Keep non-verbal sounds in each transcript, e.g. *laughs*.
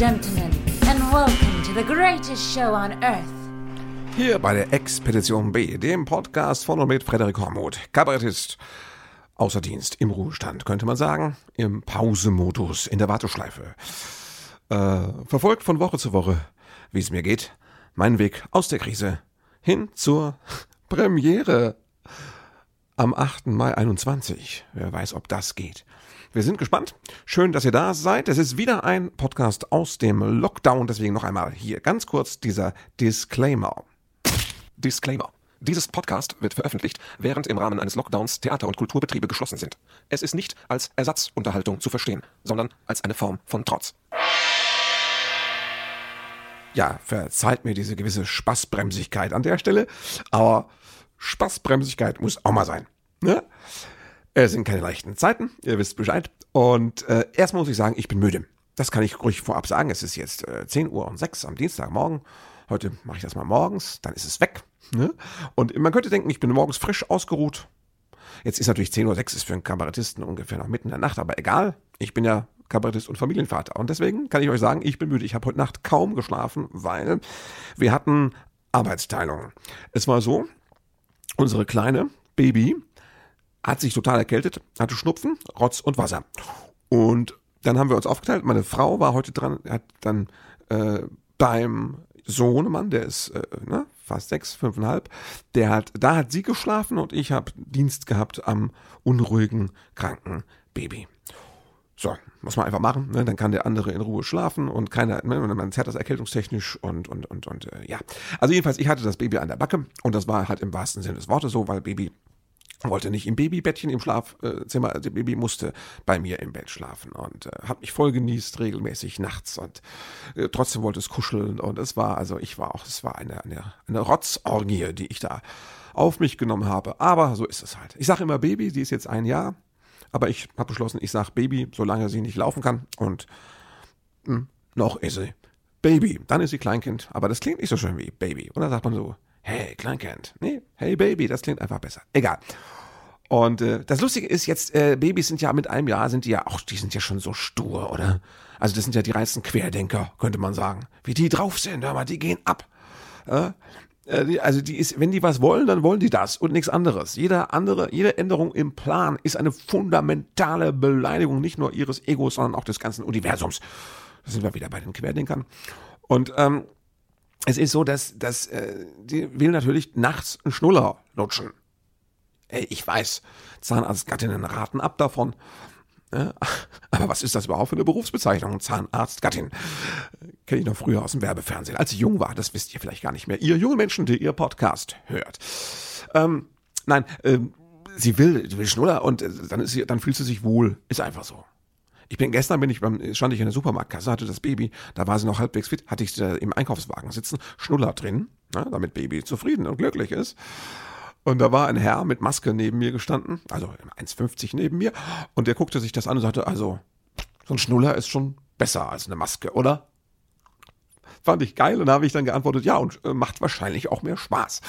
gentlemen, and welcome to the greatest show on earth. Hier bei der Expedition B, dem Podcast von und mit Frederik Hormuth, Kabarettist, außer Dienst, im Ruhestand, könnte man sagen, im Pausemodus, in der Warteschleife. Äh, verfolgt von Woche zu Woche, wie es mir geht, mein Weg aus der Krise hin zur *laughs* Premiere am 8. Mai 21. Wer weiß, ob das geht. Wir sind gespannt. Schön, dass ihr da seid. Es ist wieder ein Podcast aus dem Lockdown. Deswegen noch einmal hier ganz kurz dieser Disclaimer. Disclaimer. Dieses Podcast wird veröffentlicht, während im Rahmen eines Lockdowns Theater- und Kulturbetriebe geschlossen sind. Es ist nicht als Ersatzunterhaltung zu verstehen, sondern als eine Form von Trotz. Ja, verzeiht mir diese gewisse Spaßbremsigkeit an der Stelle, aber Spaßbremsigkeit muss auch mal sein. Ne? Es sind keine leichten Zeiten, ihr wisst Bescheid. Und äh, erstmal muss ich sagen, ich bin müde. Das kann ich ruhig vorab sagen. Es ist jetzt äh, 10 Uhr und 6 am Dienstagmorgen. Heute mache ich das mal morgens, dann ist es weg. Ne? Und man könnte denken, ich bin morgens frisch ausgeruht. Jetzt ist natürlich 10 Uhr 6 ist für einen Kabarettisten ungefähr noch mitten in der Nacht, aber egal. Ich bin ja Kabarettist und Familienvater. Und deswegen kann ich euch sagen, ich bin müde. Ich habe heute Nacht kaum geschlafen, weil wir hatten Arbeitsteilung. Es war so, unsere kleine Baby hat sich total erkältet, hatte Schnupfen, Rotz und Wasser. Und dann haben wir uns aufgeteilt. Meine Frau war heute dran, hat dann äh, beim Sohnemann, der ist äh, ne, fast sechs, fünfeinhalb, der hat, da hat sie geschlafen und ich habe Dienst gehabt am unruhigen, kranken Baby. So, muss man einfach machen, ne? dann kann der andere in Ruhe schlafen und keiner, ne? man zerrt das erkältungstechnisch und, und, und, und, äh, ja. Also jedenfalls, ich hatte das Baby an der Backe und das war halt im wahrsten Sinne des Wortes so, weil Baby wollte nicht im Babybettchen im Schlafzimmer, also Baby musste bei mir im Bett schlafen und äh, hat mich voll genießt regelmäßig nachts und äh, trotzdem wollte es kuscheln und es war, also ich war auch, es war eine, eine, eine Rotzorgie, die ich da auf mich genommen habe, aber so ist es halt. Ich sage immer Baby, sie ist jetzt ein Jahr, aber ich habe beschlossen, ich sage Baby, solange sie nicht laufen kann und mh, hm, noch ist sie Baby, dann ist sie Kleinkind, aber das klingt nicht so schön wie Baby. Und dann sagt man so, hey, Kleinkind. Nee, hey Baby, das klingt einfach besser. Egal. Und äh, das Lustige ist jetzt, äh, Babys sind ja mit einem Jahr, sind die ja, ach, die sind ja schon so stur, oder? Also das sind ja die reinsten Querdenker, könnte man sagen. Wie die drauf sind, hör mal, die gehen ab. Äh, die, also die ist, wenn die was wollen, dann wollen die das und nichts anderes. Jede andere, jede Änderung im Plan ist eine fundamentale Beleidigung nicht nur ihres Egos, sondern auch des ganzen Universums. Da sind wir wieder bei den Querdenkern. Und ähm, es ist so, dass, dass äh, die will natürlich nachts einen Schnuller lutschen. Ey, ich weiß, Zahnarztgattinnen raten ab davon. Ja, *laughs* aber was ist das überhaupt für eine Berufsbezeichnung? Zahnarztgattin. Kenne ich noch früher aus dem Werbefernsehen. Als ich jung war, das wisst ihr vielleicht gar nicht mehr. Ihr jungen Menschen, die ihr Podcast hört. Ähm, nein, ähm, sie will, will Schnuller und äh, dann, ist sie, dann fühlt sie sich wohl. Ist einfach so. Ich bin gestern bin ich beim stand ich in der Supermarktkasse, hatte das Baby, da war sie noch halbwegs fit, hatte ich sie im Einkaufswagen sitzen, Schnuller drin, ne, damit Baby zufrieden und glücklich ist. Und da war ein Herr mit Maske neben mir gestanden, also 1,50 neben mir, und der guckte sich das an und sagte, also so ein Schnuller ist schon besser als eine Maske, oder? Fand ich geil und da habe ich dann geantwortet, ja, und äh, macht wahrscheinlich auch mehr Spaß.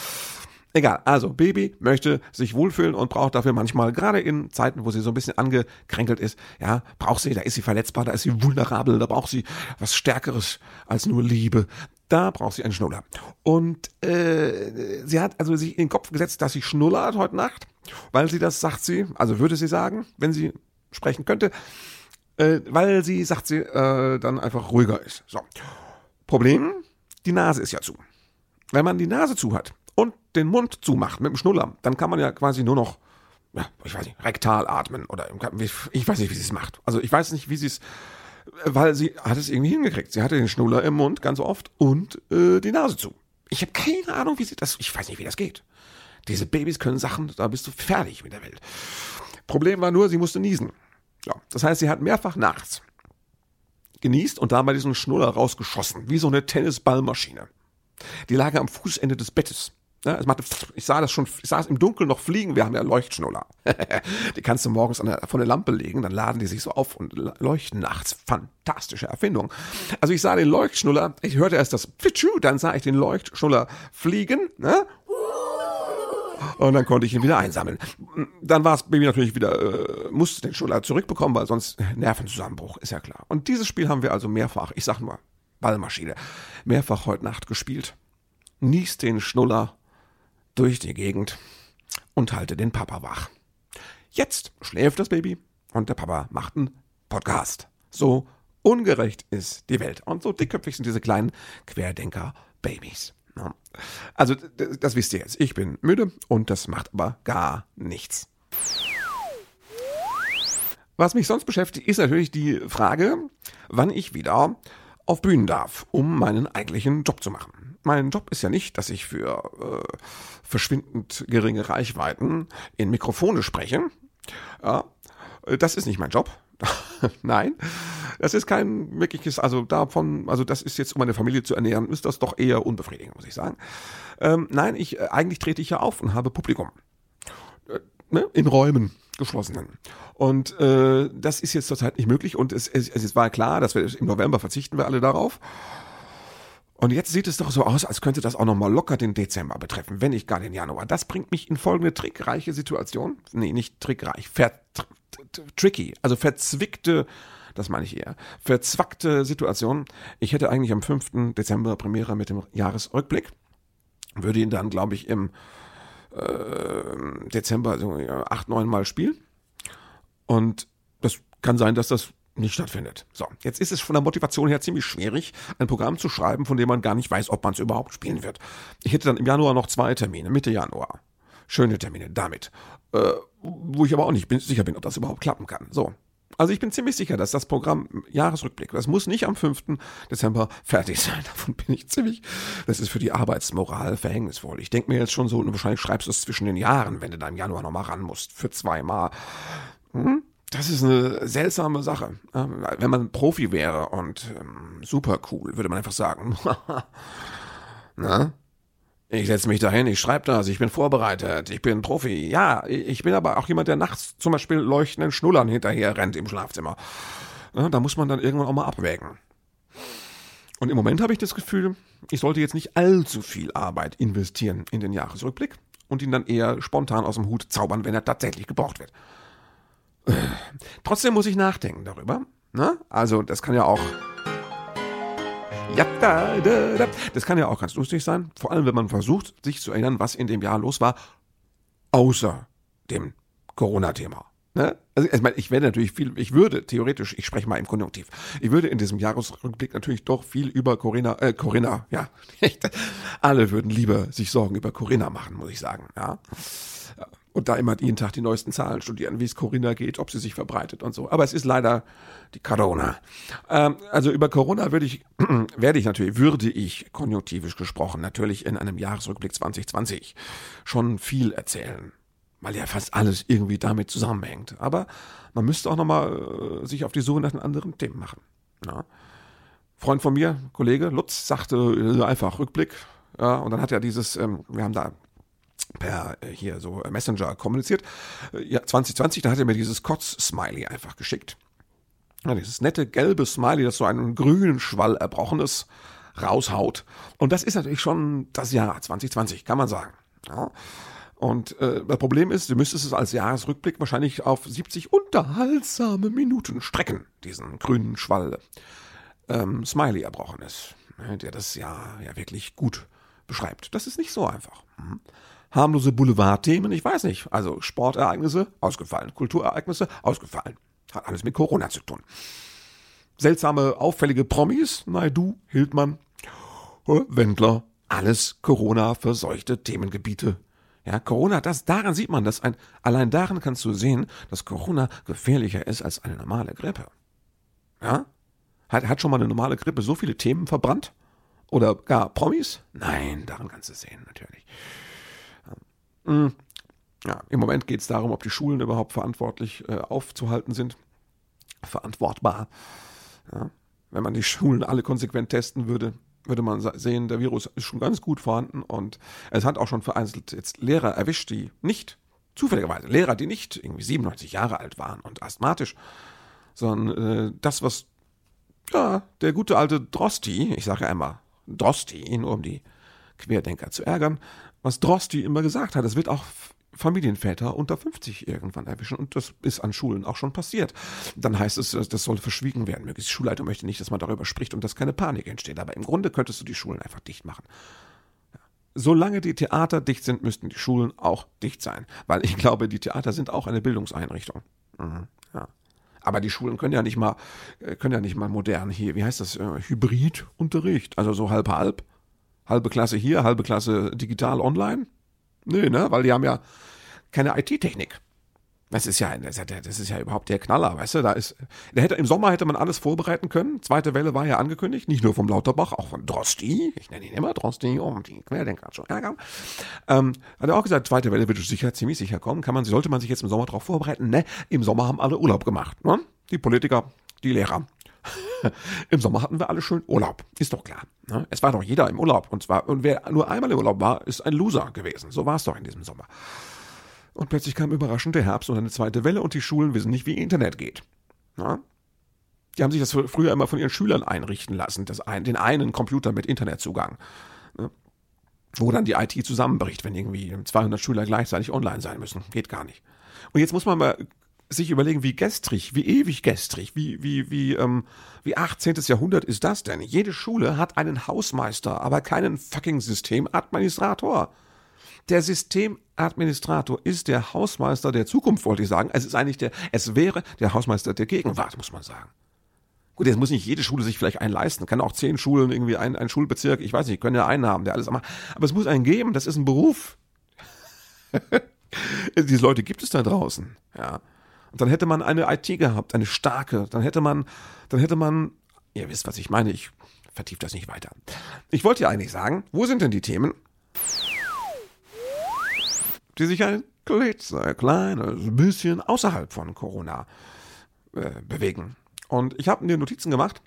Egal, also Baby möchte sich wohlfühlen und braucht dafür manchmal, gerade in Zeiten, wo sie so ein bisschen angekränkelt ist, ja, braucht sie, da ist sie verletzbar, da ist sie vulnerabel, da braucht sie was Stärkeres als nur Liebe. Da braucht sie einen Schnuller. Und äh, sie hat also sich in den Kopf gesetzt, dass sie schnullert heute Nacht, weil sie das, sagt sie, also würde sie sagen, wenn sie sprechen könnte, äh, weil sie, sagt sie, äh, dann einfach ruhiger ist. So. Problem, die Nase ist ja zu. Wenn man die Nase zu hat, und den Mund zumacht mit dem Schnuller, dann kann man ja quasi nur noch, ja, ich weiß nicht, rektal atmen oder ich weiß nicht, wie sie es macht. Also ich weiß nicht, wie sie es, weil sie hat es irgendwie hingekriegt. Sie hatte den Schnuller im Mund ganz oft und äh, die Nase zu. Ich habe keine Ahnung, wie sie das, ich weiß nicht, wie das geht. Diese Babys können Sachen, da bist du fertig mit der Welt. Problem war nur, sie musste niesen. Ja, das heißt, sie hat mehrfach nachts genießt und dabei diesen Schnuller rausgeschossen, wie so eine Tennisballmaschine. Die lag am Fußende des Bettes. Ja, es machte, ich sah das schon, ich sah es im Dunkeln noch fliegen, wir haben ja Leuchtschnuller. *laughs* die kannst du morgens an der, vor eine Lampe legen, dann laden die sich so auf und leuchten nachts. Fantastische Erfindung. Also ich sah den Leuchtschnuller, ich hörte erst das Pitschu, dann sah ich den Leuchtschnuller fliegen, ne? Und dann konnte ich ihn wieder einsammeln. Dann war das Baby natürlich wieder, äh, musste den Schnuller zurückbekommen, weil sonst Nervenzusammenbruch, ist ja klar. Und dieses Spiel haben wir also mehrfach, ich sag nur, Ballmaschine, mehrfach heute Nacht gespielt. Nies den Schnuller durch die Gegend und halte den Papa wach. Jetzt schläft das Baby und der Papa macht einen Podcast. So ungerecht ist die Welt. Und so dickköpfig sind diese kleinen Querdenker-Babys. Also, das wisst ihr jetzt. Ich bin müde und das macht aber gar nichts. Was mich sonst beschäftigt, ist natürlich die Frage, wann ich wieder auf Bühnen darf, um meinen eigentlichen Job zu machen. Mein Job ist ja nicht, dass ich für äh, verschwindend geringe Reichweiten in Mikrofone spreche. Ja, das ist nicht mein Job. *laughs* Nein, das ist kein wirkliches, also davon, also das ist jetzt, um meine Familie zu ernähren, ist das doch eher unbefriedigend, muss ich sagen. Ähm, nein, ich, äh, eigentlich trete ich ja auf und habe Publikum. Ne? In Räumen, geschlossenen. Und äh, das ist jetzt zurzeit nicht möglich und es, es, es war klar, dass wir im November verzichten wir alle darauf. Und jetzt sieht es doch so aus, als könnte das auch nochmal locker den Dezember betreffen, wenn nicht gar den Januar. Das bringt mich in folgende trickreiche Situation. Nee, nicht trickreich, tricky, also verzwickte, das meine ich eher, verzwackte Situation. Ich hätte eigentlich am 5. Dezember Premiere mit dem Jahresrückblick, würde ihn dann, glaube ich, im äh, Dezember so acht, neun Mal spielen. Und das kann sein, dass das nicht stattfindet. So, jetzt ist es von der Motivation her ziemlich schwierig, ein Programm zu schreiben, von dem man gar nicht weiß, ob man es überhaupt spielen wird. Ich hätte dann im Januar noch zwei Termine, Mitte Januar. Schöne Termine damit. Äh, wo ich aber auch nicht bin, sicher bin, ob das überhaupt klappen kann. So. Also ich bin ziemlich sicher, dass das Programm Jahresrückblick, das muss nicht am 5. Dezember fertig sein. *laughs* Davon bin ich ziemlich. Das ist für die Arbeitsmoral verhängnisvoll. Ich denke mir jetzt schon so, wahrscheinlich schreibst du es zwischen den Jahren, wenn du da im Januar nochmal ran musst, für zweimal. Hm? Das ist eine seltsame Sache. Wenn man Profi wäre und ähm, super cool, würde man einfach sagen, *laughs* na, ich setze mich dahin, ich schreibe das, ich bin vorbereitet, ich bin Profi. Ja, ich bin aber auch jemand, der nachts zum Beispiel leuchtenden Schnullern hinterher rennt im Schlafzimmer. Ja, da muss man dann irgendwann auch mal abwägen. Und im Moment habe ich das Gefühl, ich sollte jetzt nicht allzu viel Arbeit investieren in den Jahresrückblick und ihn dann eher spontan aus dem Hut zaubern, wenn er tatsächlich gebraucht wird. Trotzdem muss ich nachdenken darüber. Ne? Also, das kann ja auch. Ja, da, da, da. Das kann ja auch ganz lustig sein. Vor allem, wenn man versucht, sich zu erinnern, was in dem Jahr los war, außer dem Corona-Thema. Ne? Also ich meine, ich werde natürlich viel, ich würde theoretisch, ich spreche mal im Konjunktiv, ich würde in diesem Jahresrückblick natürlich doch viel über Corinna, äh, Corinna, ja, *laughs* alle würden lieber sich Sorgen über Corinna machen, muss ich sagen, ja und da immer jeden Tag die neuesten Zahlen studieren, wie es Corinna geht, ob sie sich verbreitet und so. Aber es ist leider die Corona. Ähm, also über Corona würde ich, *clears throat* werde ich natürlich, würde ich konjunktivisch gesprochen, natürlich in einem Jahresrückblick 2020 schon viel erzählen. Weil ja fast alles irgendwie damit zusammenhängt. Aber man müsste auch nochmal äh, sich auf die Suche nach anderen Themen machen. Ja. Freund von mir, Kollege Lutz, sagte äh, einfach Rückblick. Ja, und dann hat er dieses, ähm, wir haben da per äh, hier so Messenger kommuniziert. Äh, ja, 2020, da hat er mir dieses Kotz-Smiley einfach geschickt. Ja, dieses nette gelbe Smiley, das so einen grünen Schwall erbrochenes raushaut. Und das ist natürlich schon das Jahr 2020, kann man sagen. Ja. Und äh, das Problem ist, du müsstest es als Jahresrückblick wahrscheinlich auf 70 unterhaltsame Minuten strecken, diesen grünen Schwall ähm, Smiley erbrochen ist, ne, der das Jahr ja wirklich gut beschreibt. Das ist nicht so einfach. Mhm harmlose Boulevardthemen, ich weiß nicht. Also Sportereignisse, ausgefallen. Kulturereignisse, ausgefallen. Hat alles mit Corona zu tun. Seltsame, auffällige Promis, Naidu, Hildmann, äh, Wendler, alles Corona-verseuchte Themengebiete. Ja, Corona, das, daran sieht man das ein, allein daran kannst du sehen, dass Corona gefährlicher ist als eine normale Grippe. Ja? Hat, hat schon mal eine normale Grippe so viele Themen verbrannt? Oder gar Promis? Nein, daran kannst du sehen, natürlich. Hm. Ja, Im Moment geht es darum, ob die Schulen überhaupt verantwortlich äh, aufzuhalten sind. Verantwortbar. Ja. Wenn man die Schulen alle konsequent testen würde, würde man sehen, der Virus ist schon ganz gut vorhanden und es hat auch schon vereinzelt jetzt Lehrer erwischt, die nicht, zufälligerweise, Lehrer, die nicht irgendwie 97 Jahre alt waren und asthmatisch, sondern äh, das, was ja, der gute alte Drosti, ich sage immer Drosti, nur um die Querdenker zu ärgern, was Drosti immer gesagt hat. Es wird auch Familienväter unter 50 irgendwann erwischen. Und das ist an Schulen auch schon passiert. Dann heißt es, das soll verschwiegen werden. Die Schulleitung möchte nicht, dass man darüber spricht und dass keine Panik entsteht. Aber im Grunde könntest du die Schulen einfach dicht machen. Solange die Theater dicht sind, müssten die Schulen auch dicht sein. Weil ich glaube, die Theater sind auch eine Bildungseinrichtung. Mhm, ja. Aber die Schulen können ja nicht mal, äh, können ja nicht mal modern hier, wie heißt das, äh, Hybridunterricht. Also so halb halb. Halbe Klasse hier, halbe Klasse digital online. Nee, ne? Weil die haben ja keine IT-Technik. Das ist ja, das ist ja überhaupt der Knaller, weißt du? Da ist, da hätte, im Sommer hätte man alles vorbereiten können. Zweite Welle war ja angekündigt, nicht nur vom Lauterbach, auch von Drosti. Ich nenne ihn immer Drosti, oh, die Querdenker schon ärgern. Ähm, hat er auch gesagt, zweite Welle wird sicher, ziemlich sicher kommen. Kann man, sollte man sich jetzt im Sommer darauf vorbereiten? Ne, im Sommer haben alle Urlaub gemacht, ne? Die Politiker, die Lehrer. Im Sommer hatten wir alle schön Urlaub. Ist doch klar. Ne? Es war doch jeder im Urlaub. Und zwar, und wer nur einmal im Urlaub war, ist ein Loser gewesen. So war es doch in diesem Sommer. Und plötzlich kam überraschend der Herbst und eine zweite Welle und die Schulen wissen nicht, wie Internet geht. Na? Die haben sich das früher immer von ihren Schülern einrichten lassen, das ein, den einen Computer mit Internetzugang. Ne? Wo dann die IT zusammenbricht, wenn irgendwie 200 Schüler gleichzeitig online sein müssen. Geht gar nicht. Und jetzt muss man mal sich überlegen, wie gestrig, wie ewig gestrig, wie, wie, wie, ähm, wie 18. Jahrhundert ist das denn? Jede Schule hat einen Hausmeister, aber keinen fucking Systemadministrator. Der Systemadministrator ist der Hausmeister der Zukunft, wollte ich sagen. Es ist eigentlich der, es wäre der Hausmeister der Gegenwart, muss man sagen. Gut, jetzt muss nicht jede Schule sich vielleicht einen leisten. Kann auch zehn Schulen irgendwie ein, ein Schulbezirk, ich weiß nicht, können ja einen haben, der alles macht. Aber es muss einen geben, das ist ein Beruf. *laughs* Diese Leute gibt es da draußen, ja. Und dann hätte man eine IT gehabt, eine starke. Dann hätte man, dann hätte man, ihr wisst, was ich meine, ich vertiefe das nicht weiter. Ich wollte ja eigentlich sagen, wo sind denn die Themen? die sich ein kleines bisschen außerhalb von Corona äh, bewegen. Und ich habe mir Notizen gemacht.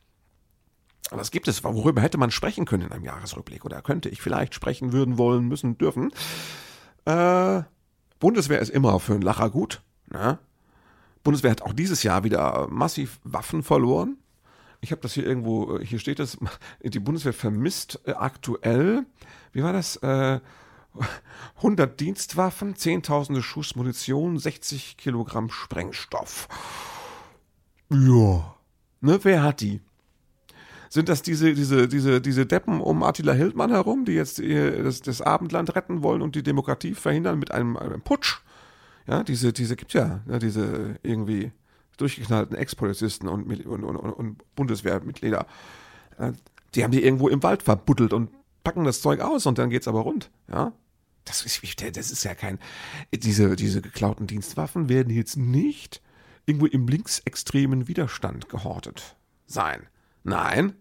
Was gibt es? Worüber hätte man sprechen können in einem Jahresrückblick? Oder könnte ich vielleicht sprechen würden, wollen, müssen, dürfen? Äh, Bundeswehr ist immer für einen Lacher gut. Ne? Bundeswehr hat auch dieses Jahr wieder massiv Waffen verloren. Ich habe das hier irgendwo, hier steht es, *laughs* die Bundeswehr vermisst äh, aktuell, wie war das? Äh, *laughs* 100 Dienstwaffen, Zehntausende Schuss Munition, 60 Kilogramm Sprengstoff. Ja. Ne, wer hat die? Sind das diese, diese, diese, diese Deppen um Attila Hildmann herum, die jetzt das, das Abendland retten wollen und die Demokratie verhindern mit einem, einem Putsch? Ja, diese, diese gibt ja, ja, diese irgendwie durchgeknallten Ex-Polizisten und, und, und, und Bundeswehrmitglieder. Äh, die haben die irgendwo im Wald verbuddelt und packen das Zeug aus und dann geht's aber rund. Ja, das ist, das ist ja kein. Diese, diese geklauten Dienstwaffen werden jetzt nicht irgendwo im linksextremen Widerstand gehortet sein. Nein,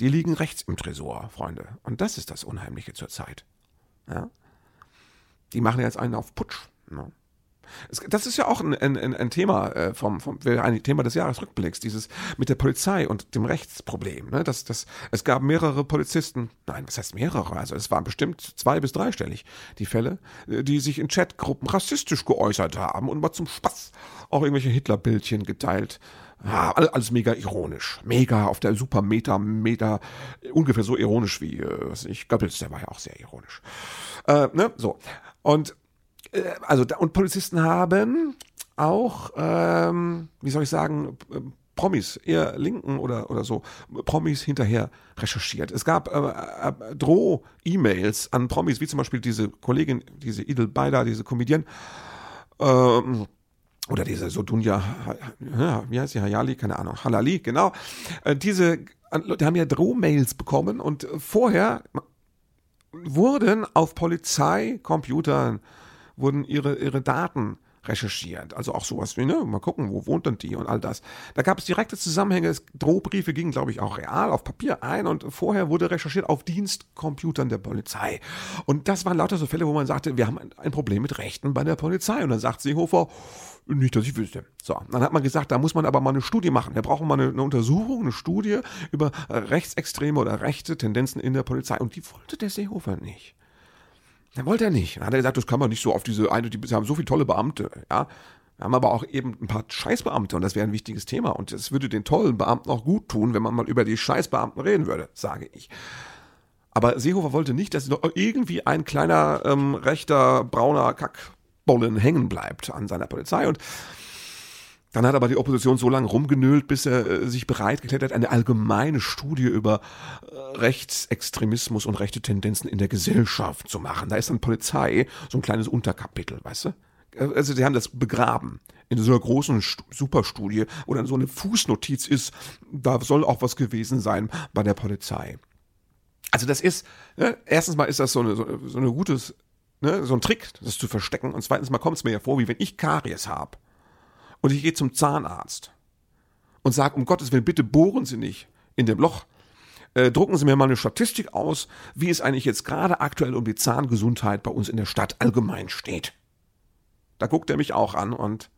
die liegen rechts im Tresor, Freunde. Und das ist das Unheimliche zur Zeit. Ja? Die machen jetzt einen auf Putsch. Ne? Das ist ja auch ein, ein, ein Thema äh, vom, vom ein Thema des Jahresrückblicks, dieses mit der Polizei und dem Rechtsproblem. Ne? Das, das, es gab mehrere Polizisten, nein, was heißt mehrere? Also es waren bestimmt zwei bis dreistellig die Fälle, äh, die sich in Chatgruppen rassistisch geäußert haben und mal zum Spaß auch irgendwelche Hitlerbildchen geteilt. Ja, alles mega ironisch. Mega auf der super Meta, Meta, ungefähr so ironisch wie, äh, was ich, Goebbels, der war ja auch sehr ironisch. Äh, ne? So. Und also und Polizisten haben auch, ähm, wie soll ich sagen, äh, Promis, eher Linken oder, oder so, Promis hinterher recherchiert. Es gab äh, äh, Droh-E-Mails an Promis, wie zum Beispiel diese Kollegin, diese Idel Beider, diese Comedian, ähm, oder diese Sodunja, ja, wie heißt sie, Hayali, keine Ahnung, Halali, genau. Äh, diese, die haben ja Drohmails bekommen und vorher wurden auf Polizeicomputern wurden ihre, ihre Daten recherchiert. Also auch sowas wie, ne, mal gucken, wo wohnt denn die und all das. Da gab es direkte Zusammenhänge. Drohbriefe gingen, glaube ich, auch real auf Papier ein und vorher wurde recherchiert auf Dienstcomputern der Polizei. Und das waren lauter so Fälle, wo man sagte, wir haben ein Problem mit Rechten bei der Polizei. Und dann sagt Seehofer, nicht, dass ich wüsste. So, dann hat man gesagt, da muss man aber mal eine Studie machen. Wir brauchen mal eine, eine Untersuchung, eine Studie über rechtsextreme oder rechte Tendenzen in der Polizei. Und die wollte der Seehofer nicht. Der wollte er nicht. Dann hat er gesagt, das kann man nicht so auf diese eine, die haben so viele tolle Beamte, ja. Wir haben aber auch eben ein paar Scheißbeamte und das wäre ein wichtiges Thema. Und es würde den tollen Beamten auch gut tun, wenn man mal über die Scheißbeamten reden würde, sage ich. Aber Seehofer wollte nicht, dass irgendwie ein kleiner ähm, rechter brauner Kackbollen hängen bleibt an seiner Polizei und dann hat aber die Opposition so lange rumgenölt, bis er äh, sich bereit geklärt hat, eine allgemeine Studie über äh, Rechtsextremismus und rechte Tendenzen in der Gesellschaft zu machen. Da ist dann Polizei so ein kleines Unterkapitel, weißt du? Äh, also die haben das begraben in so einer großen Superstudie, wo dann so eine Fußnotiz ist, da soll auch was gewesen sein bei der Polizei. Also das ist, ne, erstens mal ist das so eine, so, so eine gutes, ne, so ein Trick, das zu verstecken. Und zweitens mal kommt es mir ja vor, wie wenn ich Karies habe und ich gehe zum Zahnarzt und sage, um Gottes Willen, bitte bohren Sie nicht in dem Loch. Äh, drucken Sie mir mal eine Statistik aus, wie es eigentlich jetzt gerade aktuell um die Zahngesundheit bei uns in der Stadt allgemein steht. Da guckt er mich auch an und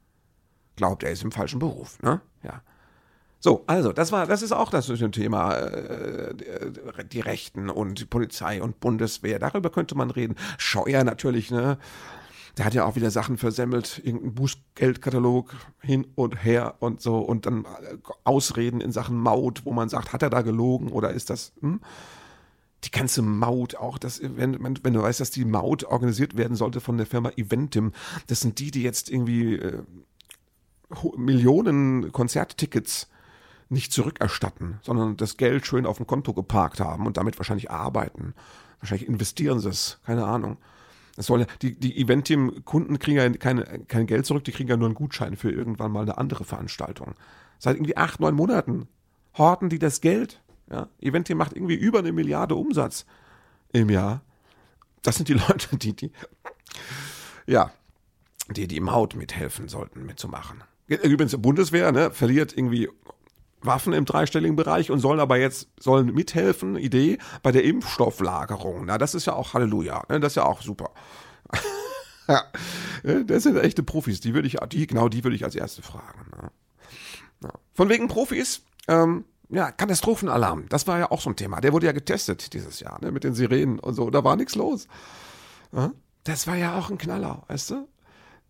glaubt, er ist im falschen Beruf. Ne? Ja. So, also, das war, das ist auch das Thema, äh, die Rechten und die Polizei und Bundeswehr. Darüber könnte man reden. Scheuer natürlich, ne? Der hat ja auch wieder Sachen versemmelt, irgendein Bußgeldkatalog hin und her und so und dann äh, Ausreden in Sachen Maut, wo man sagt, hat er da gelogen oder ist das, hm? Die ganze Maut auch, das, wenn, wenn du weißt, dass die Maut organisiert werden sollte von der Firma Eventim, das sind die, die jetzt irgendwie äh, Millionen Konzerttickets nicht zurückerstatten, sondern das Geld schön auf dem Konto geparkt haben und damit wahrscheinlich arbeiten. Wahrscheinlich investieren sie es, keine Ahnung. Das soll die, die Eventim-Kunden kriegen ja keine, kein Geld zurück, die kriegen ja nur einen Gutschein für irgendwann mal eine andere Veranstaltung. Seit irgendwie acht, neun Monaten horten die das Geld. Ja? Eventim macht irgendwie über eine Milliarde Umsatz im Jahr. Das sind die *laughs* Leute, die, die, ja, die, die im mithelfen sollten, mitzumachen. Übrigens, Bundeswehr, ne, verliert irgendwie Waffen im dreistelligen Bereich und sollen aber jetzt sollen mithelfen, Idee, bei der Impfstofflagerung. Na, das ist ja auch Halleluja. Ne? Das ist ja auch super. *laughs* ja, das sind echte Profis. Die würde ich, die, genau die würde ich als erste fragen. Ne? Ja. Von wegen Profis, ähm, ja, Katastrophenalarm. Das war ja auch so ein Thema. Der wurde ja getestet dieses Jahr, ne, mit den Sirenen und so. Da war nichts los. Ja? Das war ja auch ein Knaller, weißt du?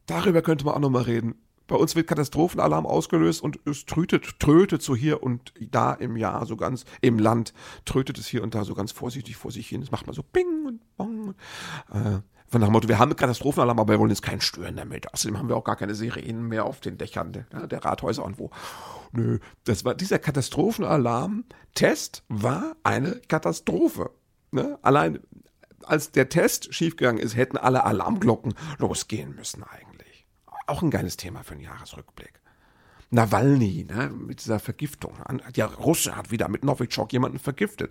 Darüber könnte man auch nochmal reden. Bei uns wird Katastrophenalarm ausgelöst und es trötet, trötet so hier und da im Jahr so ganz, im Land trötet es hier und da so ganz vorsichtig vor sich hin. Es macht mal so Bing und Bong. Äh, von nach dem Motto, wir haben einen Katastrophenalarm, aber wir wollen jetzt keinen stören damit. Außerdem haben wir auch gar keine Sirenen mehr auf den Dächern der, der Rathäuser und wo. Nö, das war, dieser Katastrophenalarm-Test war eine Katastrophe. Ne? Allein als der Test schiefgegangen ist, hätten alle Alarmglocken losgehen müssen eigentlich. Auch ein geiles Thema für einen Jahresrückblick. Nawalny, ne, mit dieser Vergiftung. Der Russe hat wieder mit Novichok jemanden vergiftet.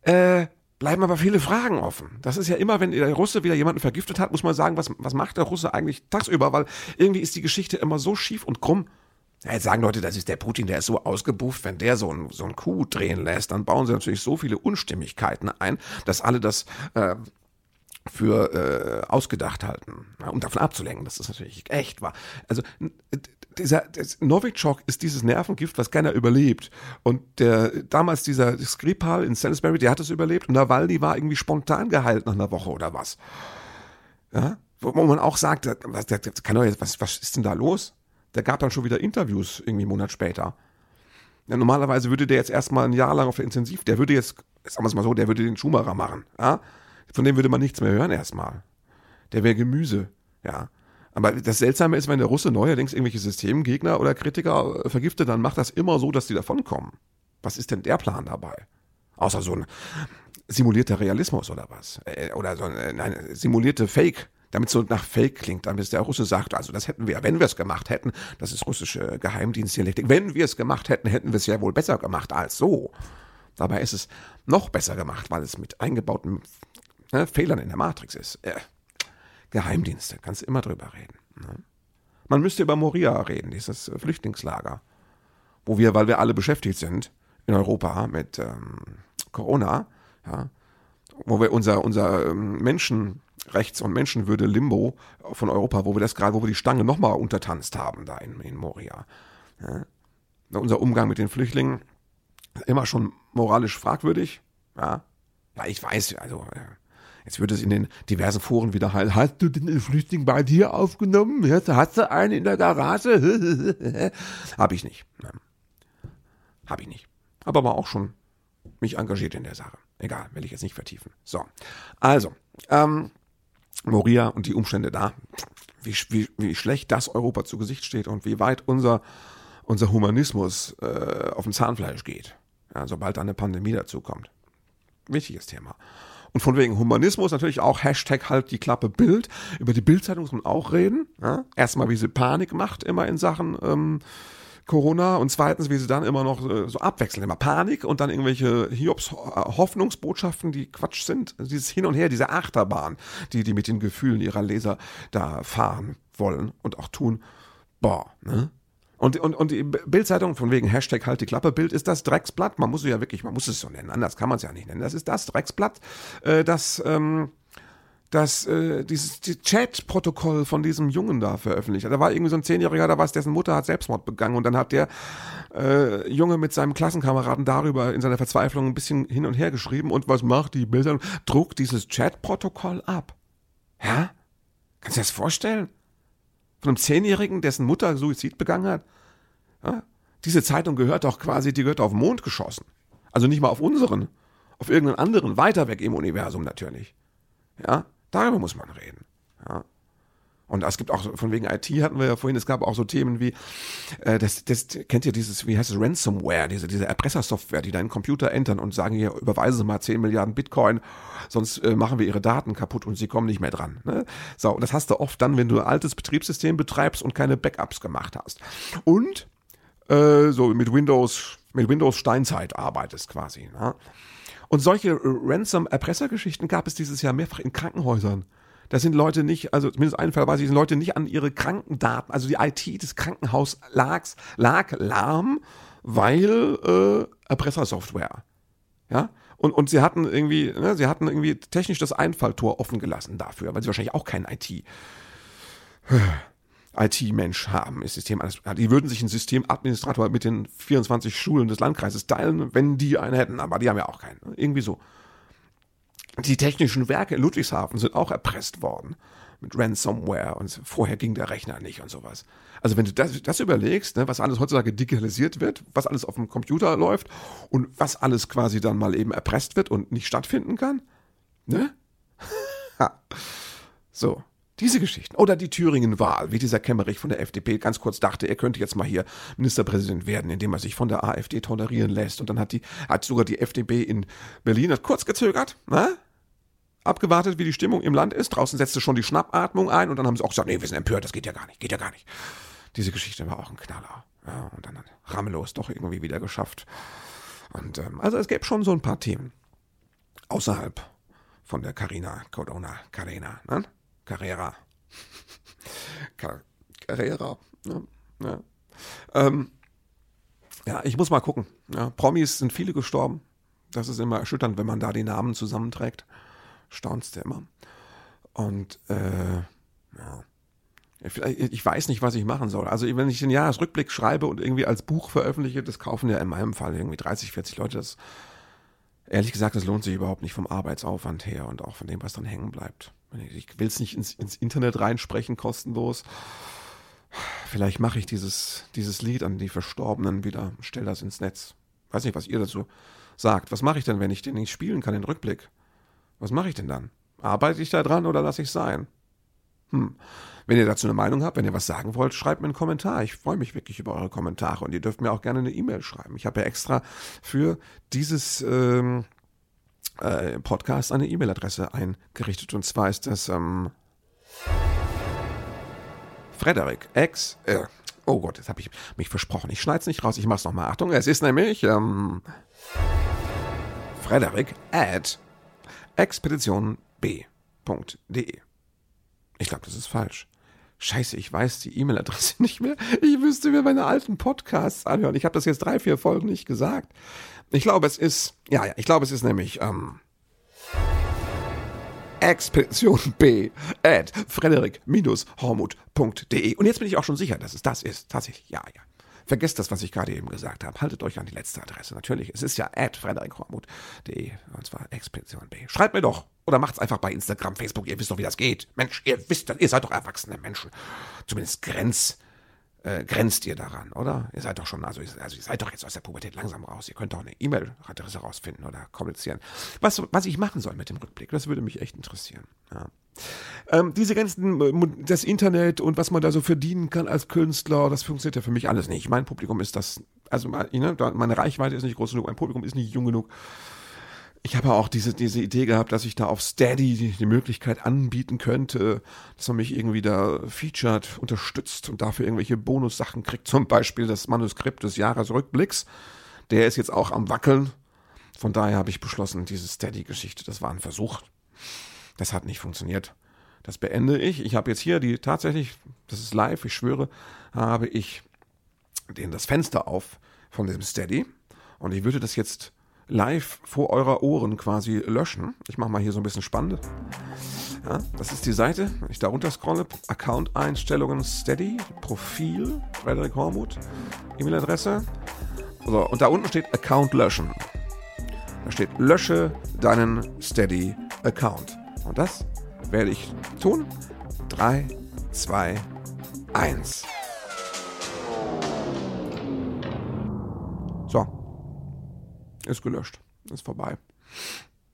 Äh, bleiben aber viele Fragen offen. Das ist ja immer, wenn der Russe wieder jemanden vergiftet hat, muss man sagen, was, was macht der Russe eigentlich tagsüber, weil irgendwie ist die Geschichte immer so schief und krumm. Ja, jetzt sagen Leute, das ist der Putin, der ist so ausgebufft, wenn der so ein, so Coup drehen lässt, dann bauen sie natürlich so viele Unstimmigkeiten ein, dass alle das äh, für äh, ausgedacht halten, um davon abzulenken, dass das natürlich echt war. Also dieser Novichok ist dieses Nervengift, was keiner überlebt. Und der damals dieser Skripal in Salisbury, der hat es überlebt und Nawalny war irgendwie spontan geheilt nach einer Woche oder was. Ja, wo man auch sagt, was, was, was ist denn da los? Der gab dann schon wieder Interviews irgendwie einen Monat später. Ja, normalerweise würde der jetzt erstmal ein Jahr lang auf der Intensiv, der würde jetzt, sagen wir es mal so, der würde den Schumacher machen. Ja? Von dem würde man nichts mehr hören erstmal. Der wäre Gemüse, ja. Aber das Seltsame ist, wenn der Russe neuerdings irgendwelche Systemgegner oder Kritiker äh, vergiftet, dann macht das immer so, dass die davonkommen. Was ist denn der Plan dabei? Außer so ein simulierter Realismus oder was? Äh, oder so ein, ein simulierte Fake, damit es so nach Fake klingt, damit der Russe sagt, also das hätten wir, wenn wir es gemacht hätten, das ist russische Geheimdienstdialektik, wenn wir es gemacht hätten, hätten wir es ja wohl besser gemacht als so. Dabei ist es noch besser gemacht, weil es mit eingebauten ne, Fehlern in der Matrix ist. Äh, Geheimdienste, kannst immer drüber reden. Ne? Man müsste über Moria reden, dieses äh, Flüchtlingslager, wo wir, weil wir alle beschäftigt sind in Europa mit ähm, Corona, ja, wo wir unser, unser ähm, Menschenrechts- und Menschenwürde-Limbo von Europa, wo wir das gerade, wo wir die Stange nochmal untertanzt haben da in, in Moria. Ja. Unser Umgang mit den Flüchtlingen immer schon moralisch fragwürdig. Ja, ja ich weiß, also ja. Jetzt wird es in den diversen Foren wieder heilen. Hast du den Flüchtling bei dir aufgenommen? Hast du einen in der Garage? *laughs* Hab ich nicht. Nein. Hab ich nicht. Aber war auch schon mich engagiert in der Sache. Egal, will ich jetzt nicht vertiefen. So, also, ähm, Moria und die Umstände da, wie, wie, wie schlecht das Europa zu Gesicht steht und wie weit unser, unser Humanismus äh, auf dem Zahnfleisch geht, ja, sobald da eine Pandemie dazukommt. Wichtiges Thema. Und von wegen Humanismus natürlich auch Hashtag halt die Klappe Bild. Über die Bildzeitung muss man auch reden. Ja? Erstmal, wie sie Panik macht immer in Sachen ähm, Corona und zweitens, wie sie dann immer noch äh, so abwechseln. Immer Panik und dann irgendwelche Hiobs äh, die Quatsch sind. Dieses Hin und Her, diese Achterbahn, die die mit den Gefühlen ihrer Leser da fahren wollen und auch tun. Boah, ne? Und, und, und die Bildzeitung von wegen Hashtag halt die Klappe Bild ist das Drecksblatt. Man muss es ja wirklich, man muss es so nennen. Anders kann man es ja nicht nennen. Das ist das Drecksblatt, äh, das, ähm, das äh, dieses die Chat-Protokoll von diesem Jungen da veröffentlicht hat. Da war irgendwie so ein Zehnjähriger, da war es, dessen Mutter hat Selbstmord begangen und dann hat der äh, Junge mit seinem Klassenkameraden darüber in seiner Verzweiflung ein bisschen hin und her geschrieben und was macht die Bildzeitung? Druckt dieses Chat-Protokoll ab. Ja? Kannst du dir das vorstellen? Von einem Zehnjährigen, dessen Mutter Suizid begangen hat. Ja? Diese Zeitung gehört doch quasi, die gehört auf den Mond geschossen. Also nicht mal auf unseren, auf irgendeinen anderen, weiter weg im Universum natürlich. Ja, darüber muss man reden. Ja. Und es gibt auch, von wegen IT hatten wir ja vorhin, es gab auch so Themen wie, äh, das, das kennt ihr dieses, wie heißt es, Ransomware, diese, diese Erpressersoftware, die deinen Computer entern und sagen, hier, überweisen Sie mal 10 Milliarden Bitcoin, sonst äh, machen wir Ihre Daten kaputt und Sie kommen nicht mehr dran. Ne? So, und das hast du oft dann, wenn du ein altes Betriebssystem betreibst und keine Backups gemacht hast. Und äh, so mit Windows, mit Windows Steinzeit arbeitest quasi. Ne? Und solche Ransom-Erpressergeschichten gab es dieses Jahr mehrfach in Krankenhäusern. Da sind Leute nicht, also zumindest einen Fall weiß ich, sind Leute nicht an ihre Krankendaten, also die IT des Krankenhauses lag, lag lahm, weil äh, Erpressersoftware. Ja, und, und sie hatten irgendwie, ne, sie hatten irgendwie technisch das Einfalltor offen gelassen dafür, weil sie wahrscheinlich auch kein IT. IT-Mensch *sighs* haben, ist System Die würden sich ein Systemadministrator mit den 24 Schulen des Landkreises teilen, wenn die einen hätten, aber die haben ja auch keinen. Irgendwie so. Die technischen Werke in Ludwigshafen sind auch erpresst worden mit Ransomware und vorher ging der Rechner nicht und sowas. Also wenn du das, das überlegst, ne, was alles heutzutage digitalisiert wird, was alles auf dem Computer läuft und was alles quasi dann mal eben erpresst wird und nicht stattfinden kann, ne? *laughs* so, diese Geschichten. Oder die Thüringen-Wahl, wie dieser Kemmerich von der FDP ganz kurz dachte, er könnte jetzt mal hier Ministerpräsident werden, indem er sich von der AfD tolerieren lässt. Und dann hat die, hat sogar die FDP in Berlin hat kurz gezögert, ne? abgewartet, wie die Stimmung im Land ist. Draußen setzte schon die Schnappatmung ein und dann haben sie auch gesagt, nee, wir sind empört, das geht ja gar nicht, geht ja gar nicht. Diese Geschichte war auch ein Knaller. Ja, und dann hat Ramelow es doch irgendwie wieder geschafft. Und ähm, also es gäbe schon so ein paar Themen außerhalb von der Carina Corona Carena, ne? Carrera. Carrera. Ne? Ja. Ähm, ja, ich muss mal gucken. Ja, Promis sind viele gestorben. Das ist immer erschütternd, wenn man da die Namen zusammenträgt staunst du immer. Und äh, ja. Ich weiß nicht, was ich machen soll. Also wenn ich den Jahresrückblick schreibe und irgendwie als Buch veröffentliche, das kaufen ja in meinem Fall irgendwie 30, 40 Leute. Das, ehrlich gesagt, das lohnt sich überhaupt nicht vom Arbeitsaufwand her und auch von dem, was dann hängen bleibt. Ich will es nicht ins, ins, Internet reinsprechen, kostenlos. Vielleicht mache ich dieses, dieses Lied an die Verstorbenen wieder, stell das ins Netz. Weiß nicht, was ihr dazu sagt. Was mache ich denn, wenn ich den nicht spielen kann, den Rückblick? Was mache ich denn dann? Arbeite ich da dran oder lasse ich es sein? Hm. Wenn ihr dazu eine Meinung habt, wenn ihr was sagen wollt, schreibt mir einen Kommentar. Ich freue mich wirklich über eure Kommentare und ihr dürft mir auch gerne eine E-Mail schreiben. Ich habe ja extra für dieses ähm, äh, Podcast eine E-Mail-Adresse eingerichtet und zwar ist das ähm, Frederik X. Äh, oh Gott, jetzt habe ich mich versprochen. Ich schneide es nicht raus. Ich mache es nochmal. Achtung, es ist nämlich ähm, Frederik at expeditionb.de. Ich glaube, das ist falsch. Scheiße, ich weiß die E-Mail-Adresse *laughs* nicht mehr. Ich müsste mir meine alten Podcasts anhören. Ich habe das jetzt drei, vier Folgen nicht gesagt. Ich glaube, es ist, ja, ja, ich glaube, es ist nämlich ähm, Expedition B at frederik-hormut.de. Und jetzt bin ich auch schon sicher, dass es das ist. Tatsächlich, ja, ja. Vergesst das, was ich gerade eben gesagt habe. Haltet euch an die letzte Adresse. Natürlich, es ist ja at frederikhormuth.de und zwar Expedition B. Schreibt mir doch oder macht's einfach bei Instagram, Facebook. Ihr wisst doch, wie das geht. Mensch, ihr wisst, ihr seid doch erwachsene Menschen. Zumindest Grenz, äh, grenzt ihr daran, oder? Ihr seid doch schon, also, also ihr seid doch jetzt aus der Pubertät langsam raus. Ihr könnt doch eine E-Mail-Adresse rausfinden oder kommunizieren. Was, was ich machen soll mit dem Rückblick, das würde mich echt interessieren. Ja. Ähm, diese ganzen, äh, das Internet und was man da so verdienen kann als Künstler, das funktioniert ja für mich alles nicht. Mein Publikum ist das, also meine Reichweite ist nicht groß genug, mein Publikum ist nicht jung genug ich habe auch diese, diese Idee gehabt, dass ich da auf Steady die, Möglichkeit anbieten könnte, dass man mich irgendwie da featured, unterstützt und dafür irgendwelche Bonussachen kriegt. Zum Beispiel das Manuskript des Jahresrückblicks. Der ist jetzt auch am Wackeln. Von daher habe ich beschlossen, diese Steady-Geschichte, das war ein Versuch. Das hat nicht funktioniert. Das beende ich. Ich habe jetzt hier die tatsächlich, das ist live, ich schwöre, habe ich den das Fenster auf von diesem Steady. Und ich würde das jetzt live vor eurer Ohren quasi löschen. Ich mache mal hier so ein bisschen spannend. Ja, das ist die Seite. Wenn ich da runter scrolle, Account-Einstellungen Steady, Profil, Frederik Hormuth, E-Mail-Adresse. So, und da unten steht Account löschen. Da steht lösche deinen Steady-Account. Und das werde ich tun. 3, 2, 1. So, ist gelöscht. Ist vorbei.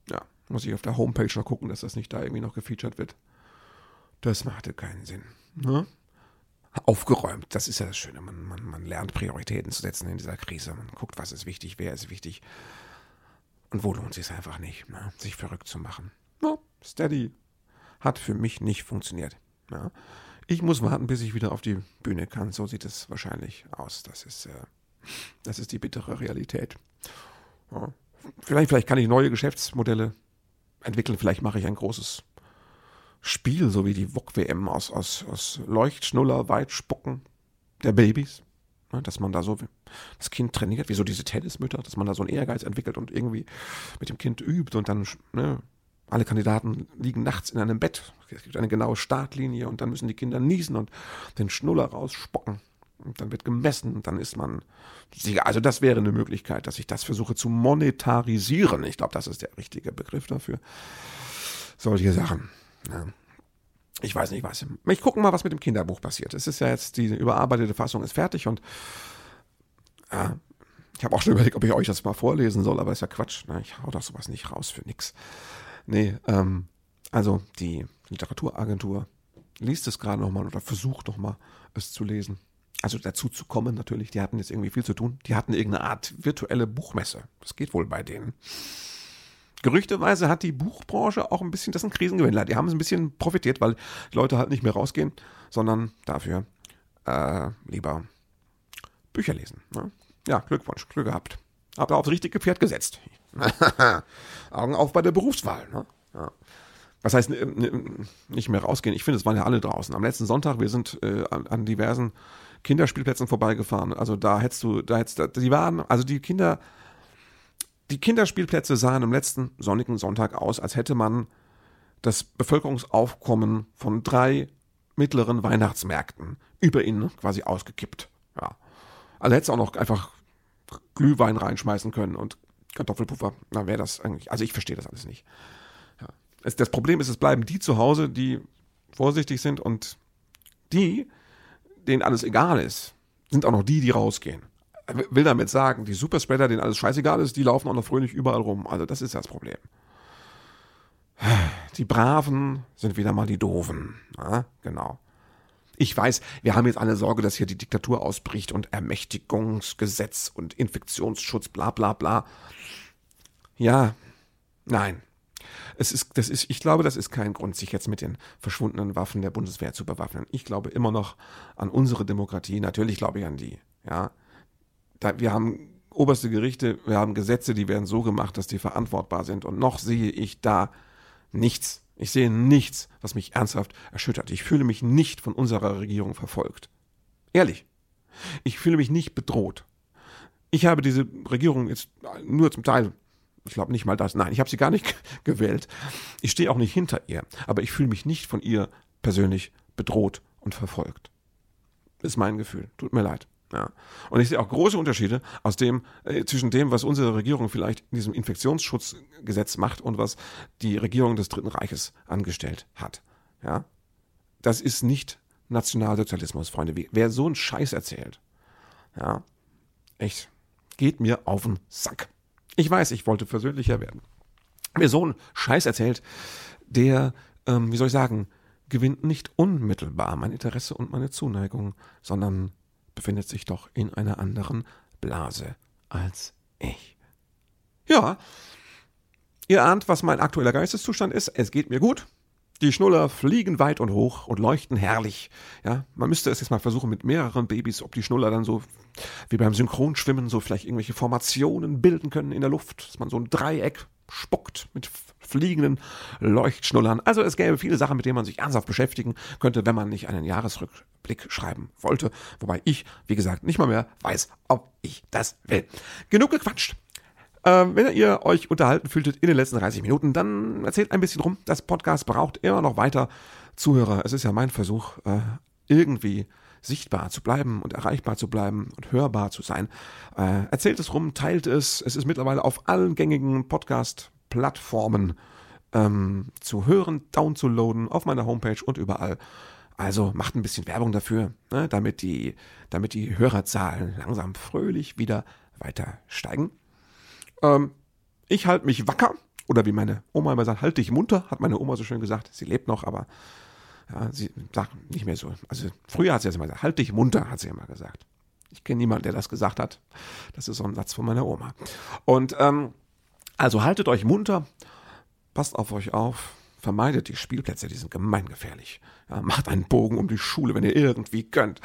Ja, muss ich auf der Homepage noch gucken, dass das nicht da irgendwie noch gefeatured wird. Das machte keinen Sinn. Ne? Aufgeräumt, das ist ja das Schöne. Man, man, man lernt Prioritäten zu setzen in dieser Krise. Man guckt, was ist wichtig, wer ist wichtig. Und wo lohnt es sich einfach nicht, ne? sich verrückt zu machen. No, Steady hat für mich nicht funktioniert. Ja? Ich muss warten, bis ich wieder auf die Bühne kann. So sieht es wahrscheinlich aus. Das ist, äh, das ist die bittere Realität. Ja. Vielleicht, vielleicht kann ich neue Geschäftsmodelle entwickeln. Vielleicht mache ich ein großes Spiel, so wie die WOK-WM aus, aus, aus Leuchtschnuller, Weitspucken der Babys. Ja, dass man da so das Kind trainiert, wie so diese Tennismütter, dass man da so einen Ehrgeiz entwickelt und irgendwie mit dem Kind übt und dann ne, alle Kandidaten liegen nachts in einem Bett. Es gibt eine genaue Startlinie und dann müssen die Kinder niesen und den Schnuller rausspucken. Und dann wird gemessen dann ist man. Also das wäre eine Möglichkeit, dass ich das versuche zu monetarisieren. Ich glaube, das ist der richtige Begriff dafür. Solche Sachen. Ja. Ich weiß nicht was. Ich gucke mal, was mit dem Kinderbuch passiert. Es ist ja jetzt, die überarbeitete Fassung ist fertig und ja, ich habe auch schon überlegt, ob ich euch das mal vorlesen soll, aber ist ja Quatsch. Ne? Ich hau doch sowas nicht raus für nix. Nee, ähm, also die Literaturagentur liest es gerade nochmal oder versucht nochmal es zu lesen also dazu zu kommen natürlich, die hatten jetzt irgendwie viel zu tun. Die hatten irgendeine Art virtuelle Buchmesse. Das geht wohl bei denen. Gerüchteweise hat die Buchbranche auch ein bisschen, das sind Krisengewinnler, die haben es ein bisschen profitiert, weil die Leute halt nicht mehr rausgehen, sondern dafür äh, lieber Bücher lesen. Ne? Ja, Glückwunsch, Glück gehabt. Habt ihr aufs richtige Pferd gesetzt. *laughs* Augen auf bei der Berufswahl. Ne? Ja. Was heißt nicht mehr rausgehen? Ich finde, es waren ja alle draußen. Am letzten Sonntag, wir sind äh, an, an diversen Kinderspielplätzen vorbeigefahren. Also da hättest du, da hättest du, die waren, also die Kinder, die Kinderspielplätze sahen am letzten sonnigen Sonntag aus, als hätte man das Bevölkerungsaufkommen von drei mittleren Weihnachtsmärkten über ihn quasi ausgekippt. Ja. Also hättest du auch noch einfach Glühwein reinschmeißen können und Kartoffelpuffer. Na, wäre das eigentlich. Also ich verstehe das alles nicht. Ja. das Problem ist, es bleiben die zu Hause, die vorsichtig sind und die, denen alles egal ist, sind auch noch die, die rausgehen. Will damit sagen, die Superspreader, denen alles scheißegal ist, die laufen auch noch fröhlich überall rum. Also das ist das Problem. Die Braven sind wieder mal die Doofen. Ja, genau. Ich weiß, wir haben jetzt alle Sorge, dass hier die Diktatur ausbricht und Ermächtigungsgesetz und Infektionsschutz, bla bla bla. Ja, nein, es ist, das ist, ich glaube, das ist kein Grund, sich jetzt mit den verschwundenen Waffen der Bundeswehr zu bewaffnen. Ich glaube immer noch an unsere Demokratie. Natürlich glaube ich an die. Ja, da, wir haben oberste Gerichte, wir haben Gesetze, die werden so gemacht, dass die verantwortbar sind. Und noch sehe ich da nichts. Ich sehe nichts, was mich ernsthaft erschüttert. Ich fühle mich nicht von unserer Regierung verfolgt. Ehrlich. Ich fühle mich nicht bedroht. Ich habe diese Regierung jetzt nur zum Teil ich glaube nicht mal das. Nein, ich habe sie gar nicht *laughs* gewählt. Ich stehe auch nicht hinter ihr. Aber ich fühle mich nicht von ihr persönlich bedroht und verfolgt. Ist mein Gefühl. Tut mir leid. Ja. Und ich sehe auch große Unterschiede aus dem, äh, zwischen dem, was unsere Regierung vielleicht in diesem Infektionsschutzgesetz macht und was die Regierung des Dritten Reiches angestellt hat. Ja. Das ist nicht Nationalsozialismus, Freunde. Wer so einen Scheiß erzählt, ja, echt, geht mir auf den Sack. Ich weiß, ich wollte versöhnlicher werden. Wer so einen Scheiß erzählt, der, ähm, wie soll ich sagen, gewinnt nicht unmittelbar mein Interesse und meine Zuneigung, sondern befindet sich doch in einer anderen Blase als ich. Ja, ihr ahnt, was mein aktueller Geisteszustand ist. Es geht mir gut. Die Schnuller fliegen weit und hoch und leuchten herrlich. Ja, man müsste es jetzt mal versuchen mit mehreren Babys, ob die Schnuller dann so wie beim Synchronschwimmen so vielleicht irgendwelche Formationen bilden können in der Luft, dass man so ein Dreieck spuckt mit fliegenden Leuchtschnullern. Also es gäbe viele Sachen, mit denen man sich ernsthaft beschäftigen könnte, wenn man nicht einen Jahresrückblick schreiben wollte. Wobei ich, wie gesagt, nicht mal mehr weiß, ob ich das will. Genug gequatscht. Ähm, wenn ihr euch unterhalten fühltet in den letzten 30 Minuten, dann erzählt ein bisschen rum. Das Podcast braucht immer noch weiter Zuhörer. Es ist ja mein Versuch, äh, irgendwie sichtbar zu bleiben und erreichbar zu bleiben und hörbar zu sein. Äh, erzählt es rum, teilt es. Es ist mittlerweile auf allen gängigen Podcast-Plattformen ähm, zu hören, downzuladen, auf meiner Homepage und überall. Also macht ein bisschen Werbung dafür, ne, damit, die, damit die Hörerzahlen langsam fröhlich wieder weiter steigen. Ähm, ich halte mich wacker, oder wie meine Oma immer sagt, halt dich munter, hat meine Oma so schön gesagt. Sie lebt noch, aber ja, sie sagt nicht mehr so. Also früher hat sie das immer gesagt, halt dich munter, hat sie immer gesagt. Ich kenne niemanden, der das gesagt hat. Das ist so ein Satz von meiner Oma. Und ähm, also haltet euch munter, passt auf euch auf, vermeidet die Spielplätze, die sind gemeingefährlich. Ja, macht einen Bogen um die Schule, wenn ihr irgendwie könnt.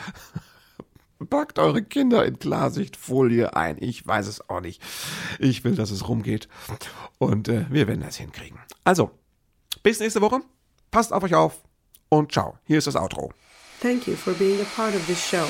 Packt eure Kinder in Klarsichtfolie ein. Ich weiß es auch nicht. Ich will, dass es rumgeht. Und äh, wir werden das hinkriegen. Also, bis nächste Woche. Passt auf euch auf und ciao. Hier ist das Outro. Thank you for being a part of this show.